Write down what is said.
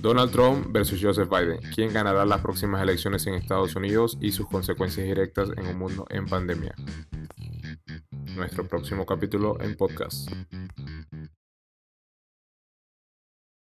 Donald Trump versus Joseph Biden. ¿Quién ganará las próximas elecciones en Estados Unidos y sus consecuencias directas en un mundo en pandemia? Nuestro próximo capítulo en podcast.